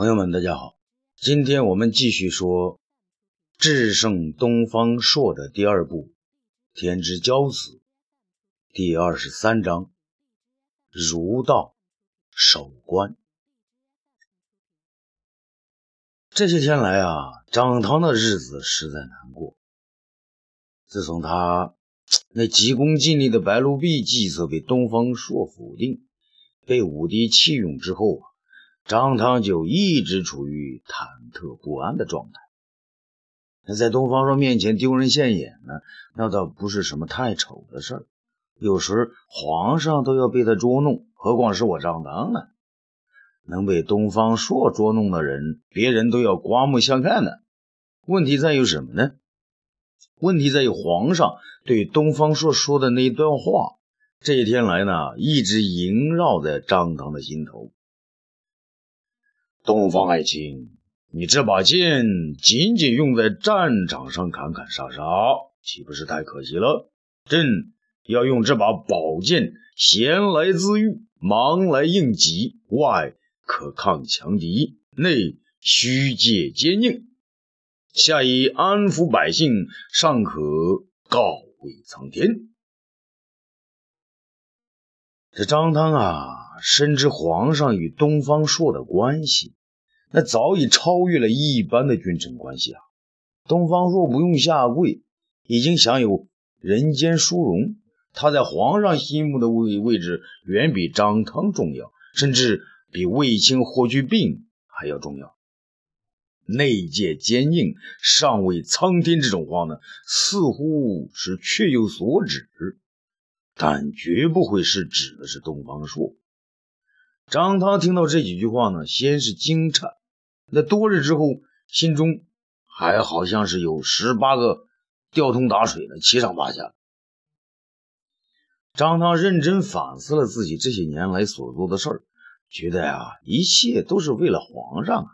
朋友们，大家好，今天我们继续说《智胜东方朔》的第二部《天之骄子》第二十三章“儒道守关”。这些天来啊，张汤的日子实在难过。自从他 那急功近利的白鹿壁计策被东方朔否定，被武帝弃用之后啊。张汤就一直处于忐忑不安的状态。那在东方朔面前丢人现眼呢，那倒不是什么太丑的事儿。有时皇上都要被他捉弄，何况是我张汤呢？能被东方朔捉弄的人，别人都要刮目相看呢。问题在于什么呢？问题在于皇上对东方朔说的那一段话，这些天来呢，一直萦绕在张汤的心头。东方爱卿，你这把剑仅仅用在战场上砍砍杀杀，岂不是太可惜了？朕要用这把宝剑，闲来自愈，忙来应急，外可抗强敌，内虚借坚硬，下以安抚百姓，上可告慰苍天。这张汤啊！深知皇上与东方朔的关系，那早已超越了一般的君臣关系啊！东方朔不用下跪，已经享有人间殊荣。他在皇上心目的位位置，远比张汤重要，甚至比卫青、霍去病还要重要。内界坚硬，上为苍天，这种话呢，似乎是确有所指，但绝不会是指的是东方朔。张汤听到这几句话呢，先是惊诧，那多日之后，心中还好像是有十八个吊桶打水的，七上八下。张汤认真反思了自己这些年来所做的事儿，觉得呀，一切都是为了皇上啊，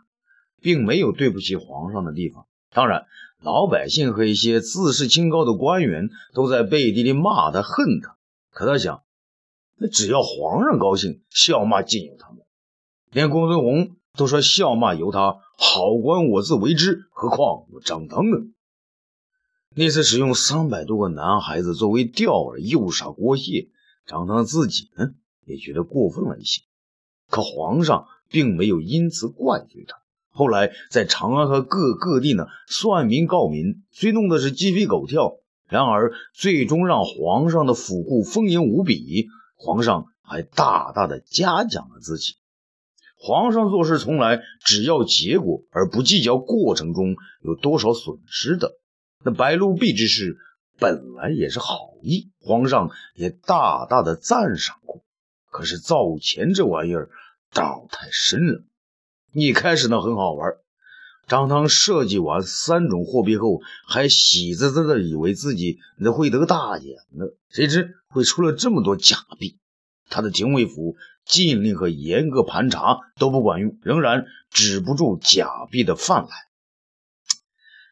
并没有对不起皇上的地方。当然，老百姓和一些自视清高的官员都在背地里骂他、恨他，可他想。那只要皇上高兴，笑骂尽由他们。连公孙弘都说笑骂由他，好官我自为之，何况我张汤呢？那次使用三百多个男孩子作为钓饵诱杀郭谢，张汤自己呢也觉得过分了一些。可皇上并没有因此怪罪他。后来在长安和各各地呢算民告民，虽弄得是鸡飞狗跳，然而最终让皇上的府库丰盈无比。皇上还大大的嘉奖了自己。皇上做事从来只要结果，而不计较过程中有多少损失的。那白鹿壁之事本来也是好意，皇上也大大的赞赏过。可是造钱这玩意儿道太深了。一开始呢很好玩，张汤设计完三种货币后，还喜滋滋的以为自己那会得大奖呢，谁知。会出了这么多假币，他的廷尉府禁令和严格盘查都不管用，仍然止不住假币的泛滥。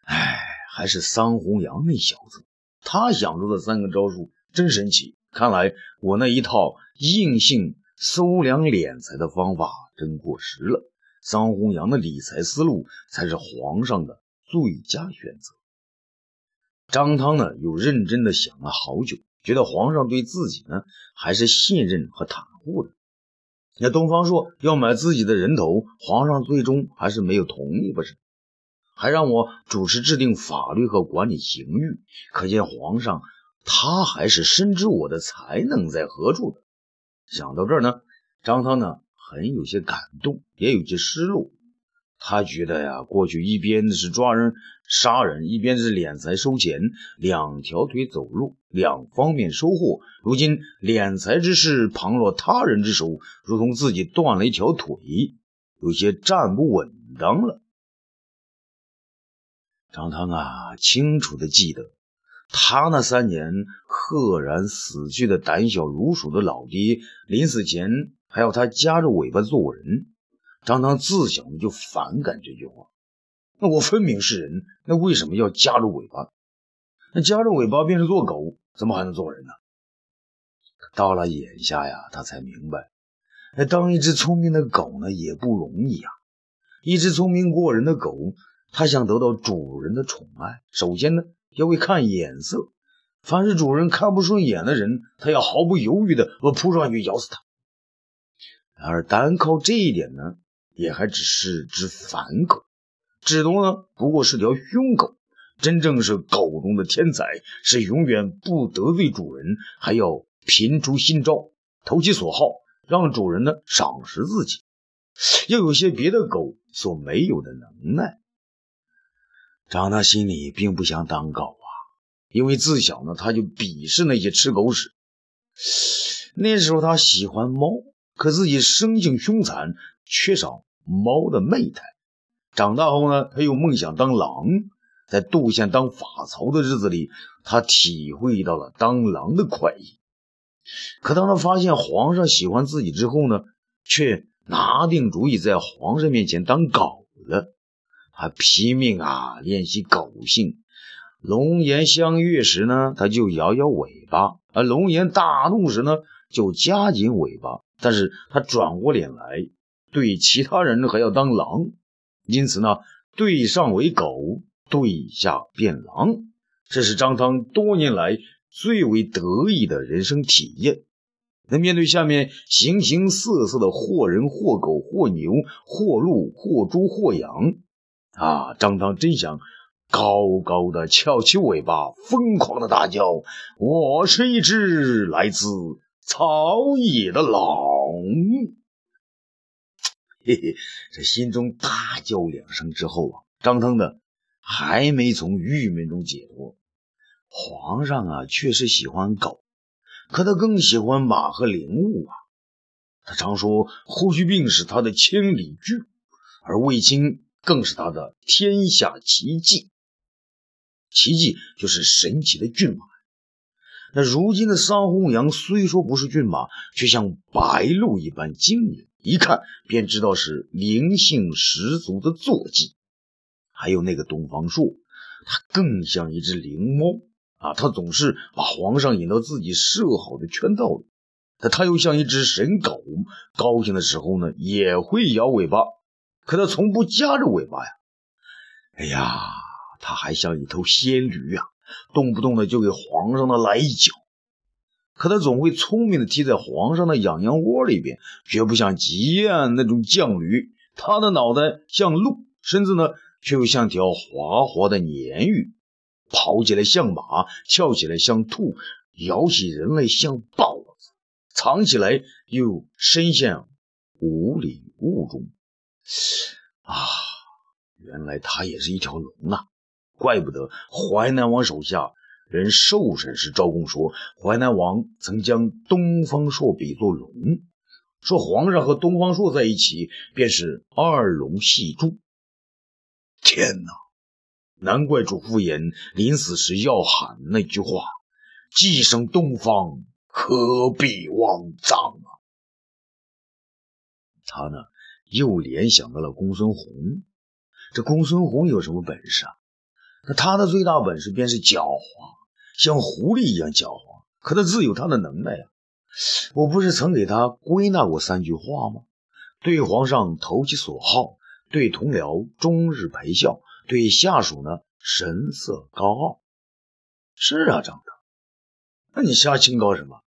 哎，还是桑弘羊那小子，他想出的三个招数真神奇。看来我那一套硬性搜粮敛财的方法真过时了。桑弘羊的理财思路才是皇上的最佳选择。张汤呢，又认真的想了好久。觉得皇上对自己呢还是信任和袒护的。那东方朔要买自己的人头，皇上最终还是没有同意，不是？还让我主持制定法律和管理刑狱，可见皇上他还是深知我的才能在何处的。想到这儿呢，张汤呢很有些感动，也有些失落。他觉得呀，过去一边是抓人杀人，一边是敛财收钱，两条腿走路，两方面收获。如今敛财之事旁落他人之手，如同自己断了一条腿，有些站不稳当了。张汤啊，清楚的记得，他那三年赫然死去的胆小如鼠的老爹，临死前还要他夹着尾巴做人。张汤自小就反感这句话。那我分明是人，那为什么要夹着尾巴？那夹着尾巴便是做狗，怎么还能做人呢？到了眼下呀，他才明白，那当一只聪明的狗呢也不容易呀。一只聪明过人的狗，它想得到主人的宠爱，首先呢要会看眼色。凡是主人看不顺眼的人，它要毫不犹豫的扑上去咬死他。而，单靠这一点呢，也还只是只凡狗，只多呢不过是条凶狗。真正是狗中的天才，是永远不得罪主人，还要频出新招，投其所好，让主人呢赏识自己。又有些别的狗所没有的能耐。张大心里并不想当狗啊，因为自小呢他就鄙视那些吃狗屎。那时候他喜欢猫，可自己生性凶残，缺少猫的媚态。长大后呢，他又梦想当狼。在杜县当法曹的日子里，他体会到了当狼的快意。可当他发现皇上喜欢自己之后呢，却拿定主意在皇上面前当狗了。他拼命啊练习狗性。龙颜相悦时呢，他就摇摇尾巴；而龙颜大怒时呢，就夹紧尾巴。但是他转过脸来，对其他人还要当狼。因此呢，对上为狗。对下变狼，这是张汤多年来最为得意的人生体验。那面对下面形形色色的或人或狗或牛或鹿或猪或羊，啊，张汤真想高高的翘起尾巴，疯狂的大叫：“我是一只来自草野的狼！”嘿嘿，这心中大叫两声之后啊，张汤的。还没从郁闷中解脱，皇上啊，确实喜欢狗，可他更喜欢马和灵物啊。他常说霍去病是他的千里驹，而卫青更是他的天下奇迹。奇迹就是神奇的骏马。那如今的桑弘羊虽说不是骏马，却像白鹿一般惊人，一看便知道是灵性十足的坐骑。还有那个东方朔，他更像一只灵猫啊！他总是把皇上引到自己设好的圈套里。他他又像一只神狗，高兴的时候呢也会摇尾巴，可他从不夹着尾巴呀。哎呀，他还像一头仙驴啊，动不动的就给皇上的来一脚。可他总会聪明的踢在皇上的痒痒窝里边，绝不像吉彦那种犟驴。他的脑袋像鹿，身子呢？却又像条滑滑的鲶鱼，跑起来像马，跳起来像兔，咬起人来像豹子，藏起来又深陷五里雾中。啊，原来他也是一条龙啊！怪不得淮南王手下人受审时，招供说淮南王曾将东方朔比作龙，说皇上和东方朔在一起便是二龙戏珠。天哪！难怪主父偃临死时要喊那句话：“既生东方，何必妄葬啊！”他呢，又联想到了公孙弘。这公孙弘有什么本事啊？那他的最大本事便是狡猾，像狐狸一样狡猾。可他自有他的能耐啊！我不是曾给他归纳过三句话吗？对皇上投其所好。对同僚终日陪笑，对下属呢神色高傲。是啊，张德，那你瞎清高什么？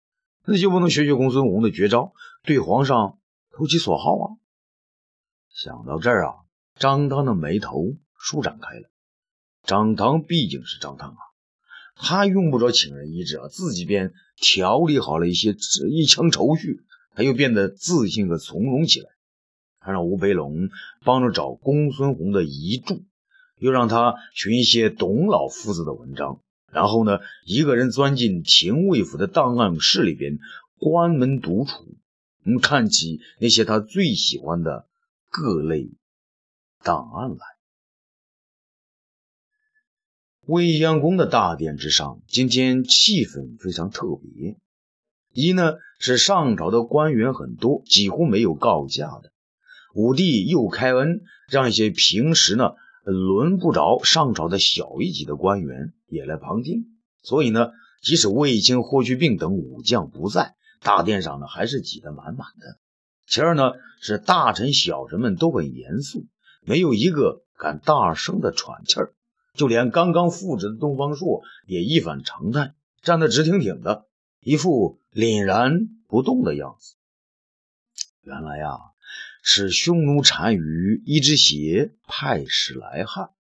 那就不能学学公孙弘的绝招，对皇上投其所好啊？想到这儿啊，张汤的眉头舒展开了。张汤毕竟是张汤啊，他用不着请人医治啊，自己便调理好了一些一腔愁绪，他又变得自信和从容起来。他让吴培龙帮着找公孙弘的遗著，又让他寻一些董老夫子的文章，然后呢，一个人钻进廷尉府的档案室里边，关门独处，嗯，看起那些他最喜欢的各类档案来。未央宫的大殿之上，今天气氛非常特别。一呢是上朝的官员很多，几乎没有告假的。武帝又开恩，让一些平时呢轮不着上朝的小一级的官员也来旁听。所以呢，即使卫青、霍去病等武将不在，大殿上呢还是挤得满满的。其二呢，是大臣小臣们都很严肃，没有一个敢大声的喘气儿，就连刚刚复职的东方朔也一反常态，站得直挺挺的，一副凛然不动的样子。原来呀，是匈奴单于一只邪派使来汉，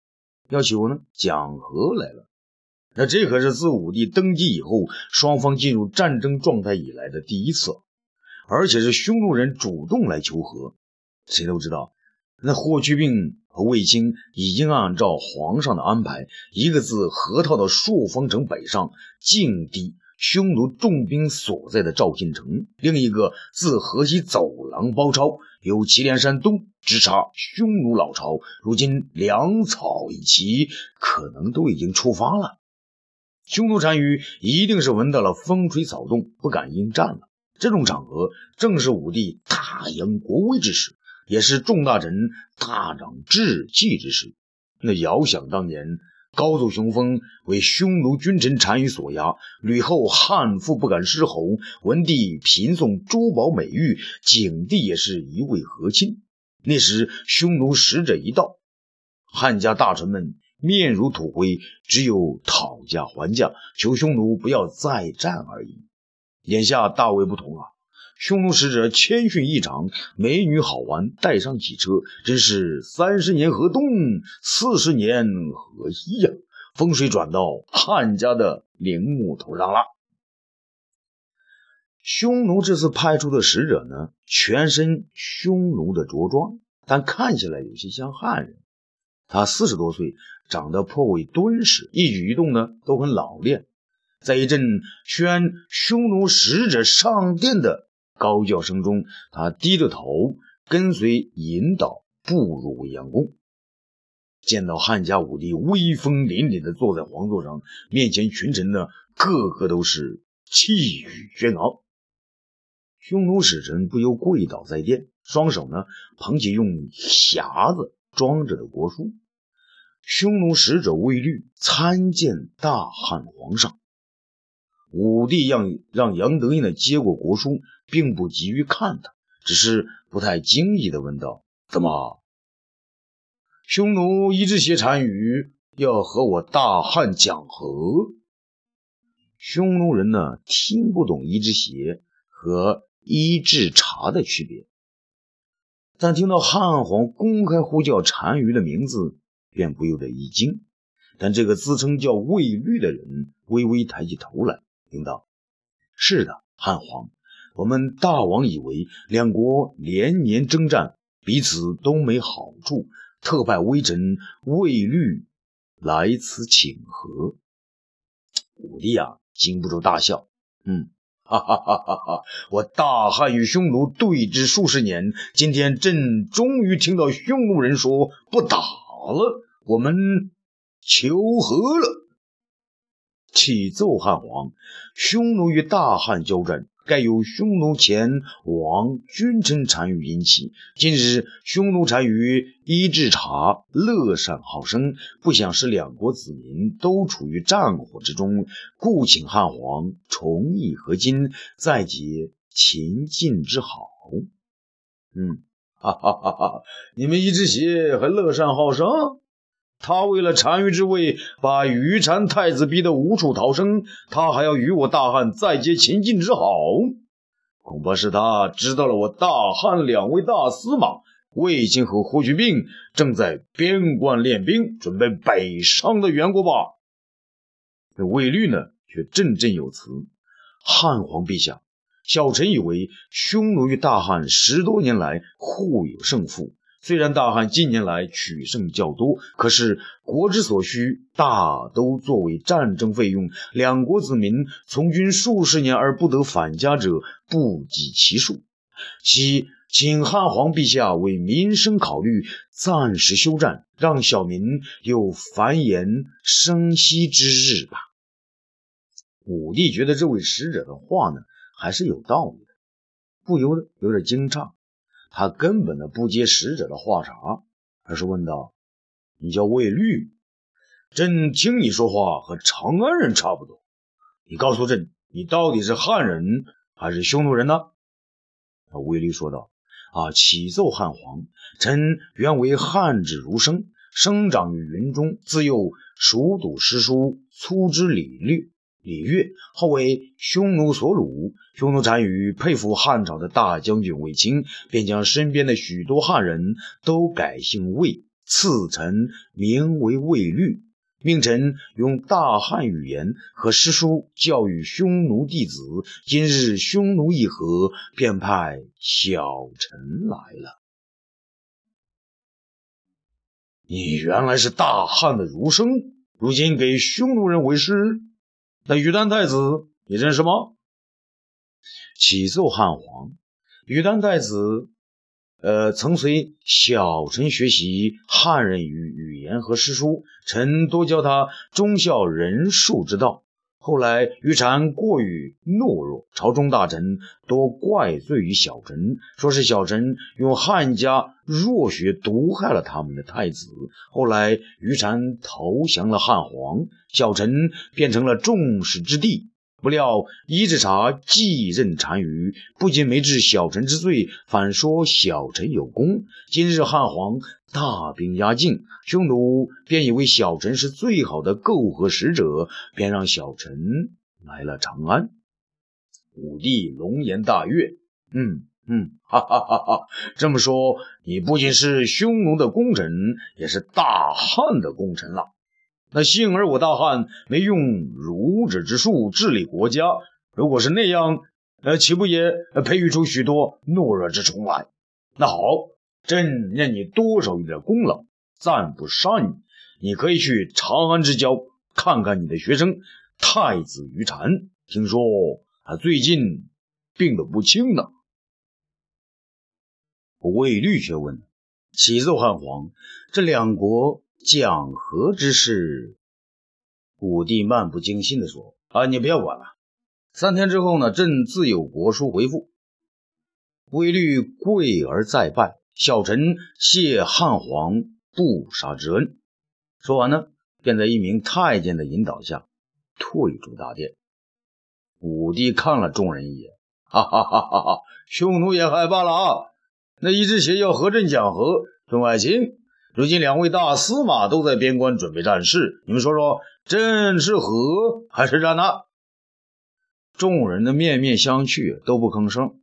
要求呢讲和来了。那这可是自武帝登基以后，双方进入战争状态以来的第一次，而且是匈奴人主动来求和。谁都知道，那霍去病和卫青已经按照皇上的安排，一个自河套的朔方城北上，进抵匈奴重兵所在的赵信城，另一个自河西走廊包抄，由祁连山东直插匈奴老巢。如今粮草一齐，可能都已经出发了。匈奴单于一定是闻到了风吹草动，不敢应战了。这种场合正是武帝大扬国威之时，也是众大臣大长志气之时。那遥想当年。高祖雄风为匈奴君臣单于所压，吕后汉妇不敢失侯。文帝频送珠宝美玉，景帝也是一味和亲。那时匈奴使者一到，汉家大臣们面如土灰，只有讨价还价，求匈奴不要再战而已。眼下大为不同啊！匈奴使者谦逊异常，美女好玩，带上几车，真是三十年河东，四十年河西呀！风水转到汉家的陵墓头上了。匈奴这次派出的使者呢，全身匈奴的着装，但看起来有些像汉人。他四十多岁，长得颇为敦实，一举一动呢都很老练。在一阵宣匈奴使者上殿的。高叫声中，他低着头跟随引导步入未央宫。见到汉家武帝威风凛凛地坐在皇座上，面前群臣呢，个个都是气宇轩昂。匈奴使臣不由跪倒在地，双手呢捧起用匣子装着的国书。匈奴使者卫律参见大汉皇上。武帝让让杨德印呢接过国书。并不急于看他，只是不太经意地问道：“怎么，匈奴一支邪单于要和我大汉讲和？”匈奴人呢听不懂一支邪和一制茶的区别，但听到汉皇公开呼叫单于的名字，便不由得一惊。但这个自称叫卫律的人微微抬起头来，应道：“是的，汉皇。”我们大王以为两国连年征战，彼此都没好处，特派微臣卫律来此请和。武帝啊，禁不住大笑，嗯，哈哈哈哈哈！我大汉与匈奴对峙数十年，今天朕终于听到匈奴人说不打了，我们求和了。启奏汉皇，匈奴与大汉交战。盖有匈奴前王君臣单于引起。近日匈奴单于伊稚茶乐善好生，不想使两国子民都处于战火之中，故请汉皇重议和亲，再结秦晋之好。嗯，哈哈哈哈！你们伊稚邪还乐善好生？他为了单于之位，把于单太子逼得无处逃生，他还要与我大汉再结秦晋之好，恐怕是他知道了我大汉两位大司马卫青和霍去病正在边关练兵，准备北上的缘故吧？这卫律呢，却振振有词：“汉皇陛下，小臣以为匈奴与大汉十多年来互有胜负。”虽然大汉近年来取胜较多，可是国之所需大都作为战争费用，两国子民从军数十年而不得返家者不计其数。希请汉皇陛下为民生考虑，暂时休战，让小民有繁衍生息之日吧。武帝觉得这位使者的话呢，还是有道理的，不由得有点惊诧。他根本的不接使者的话茬，而是问道：“你叫魏律，朕听你说话和长安人差不多。你告诉朕，你到底是汉人还是匈奴人呢？”魏律说道：“啊，启奏汉皇：臣原为汉之儒生，生长于云中，自幼熟读诗书，粗知礼律。李越，后为匈奴所虏。匈奴单于佩服汉朝的大将军卫青，便将身边的许多汉人都改姓卫，赐臣名为卫律。命臣用大汉语言和诗书教育匈奴弟子。今日匈奴议和，便派小臣来了。你原来是大汉的儒生，如今给匈奴人为师。那于丹太子你认识吗？启奏汉皇，于丹太子，呃，曾随小臣学习汉人语语言和诗书，臣多教他忠孝仁恕之道。后来于禅过于懦弱，朝中大臣都怪罪于小臣，说是小臣用汉家弱学毒害了他们的太子。后来于禅投降了汉皇。小臣变成了众矢之的，不料伊稚茶继任单于，不仅没治小臣之罪，反说小臣有功。今日汉皇大兵压境，匈奴便以为小臣是最好的媾和使者，便让小臣来了长安。武帝龙颜大悦，嗯嗯，哈哈哈哈！这么说，你不仅是匈奴的功臣，也是大汉的功臣了。那幸而我大汉没用儒者之术治理国家，如果是那样，呃，岂不也培育出许多懦弱之虫来？那好，朕念你多少有点功劳，暂不杀你。你可以去长安之交看看你的学生太子于禅，听说他最近病得不轻呢。魏律却问：启奏汉皇，这两国？讲和之事，武帝漫不经心地说：“啊，你不要管了。三天之后呢，朕自有国书回复。”魏律跪而再拜，小臣谢汉皇不杀之恩。说完呢，便在一名太监的引导下退出大殿。武帝看了众人一眼，哈哈哈哈哈！匈奴也害怕了啊！那一只鞋要和朕讲和，众爱卿。如今两位大司马都在边关准备战事，你们说说，朕是和还是战呢？众人的面面相觑，都不吭声。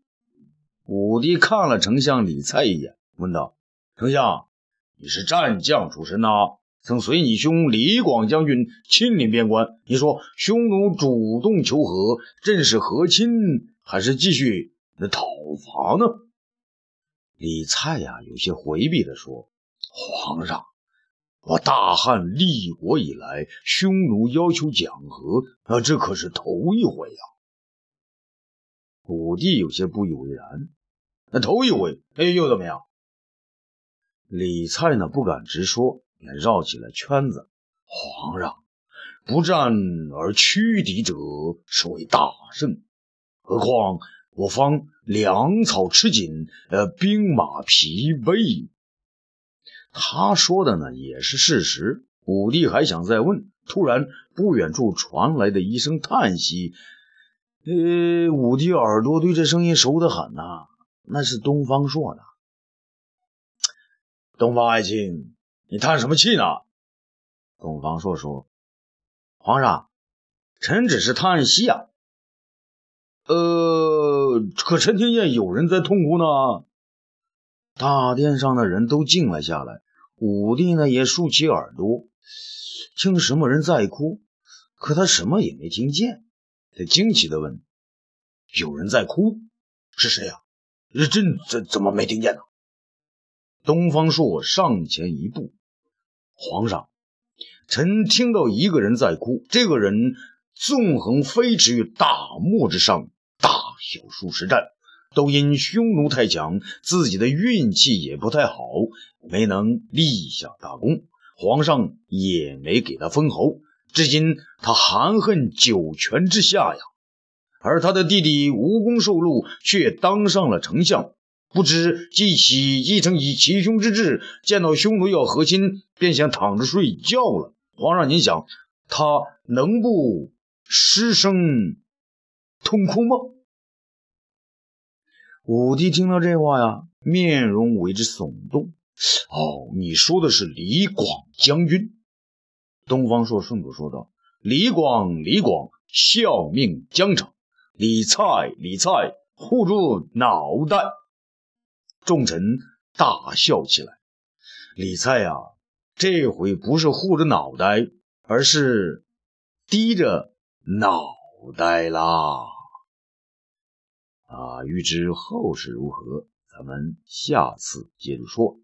武帝看了丞相李蔡一眼，问道：“丞相，你是战将出身呐，曾随你兄李广将军亲临边关。你说匈奴主动求和，朕是和亲还是继续那讨伐呢？”李蔡呀，有些回避的说。皇上，我大汉立国以来，匈奴要求讲和，啊，这可是头一回呀。武帝有些不以为然，那头一回，哎，又怎么样？李蔡呢，不敢直说，便绕起了圈子。皇上，不战而屈敌者，是为大胜。何况我方粮草吃紧，呃，兵马疲惫。他说的呢也是事实。武帝还想再问，突然不远处传来的一声叹息。呃，武帝耳朵对这声音熟得很呐，那是东方朔的。东方爱卿，你叹什么气呢？东方朔说：“皇上，臣只是叹息啊。呃，可臣听见有人在痛哭呢。”大殿上的人都静了下来。武帝呢也竖起耳朵，听什么人在哭，可他什么也没听见。他惊奇地问：“有人在哭？是谁呀？朕怎怎么没听见呢？”东方朔上前一步：“皇上，臣听到一个人在哭。这个人纵横飞驰于大漠之上，大小数十战。”都因匈奴太强，自己的运气也不太好，没能立下大功。皇上也没给他封侯，至今他含恨九泉之下呀。而他的弟弟无功受禄，却当上了丞相。不知继起继承以其兄之志，见到匈奴要和亲，便想躺着睡觉了。皇上，您想他能不失声痛哭吗？武帝听到这话呀，面容为之耸动。哦，你说的是李广将军。东方朔顺口说道：“李广，李广，效命疆场。李蔡，李蔡，护住脑袋。”众臣大笑起来。李蔡呀，这回不是护着脑袋，而是低着脑袋啦。啊，欲知后事如何，咱们下次接着说。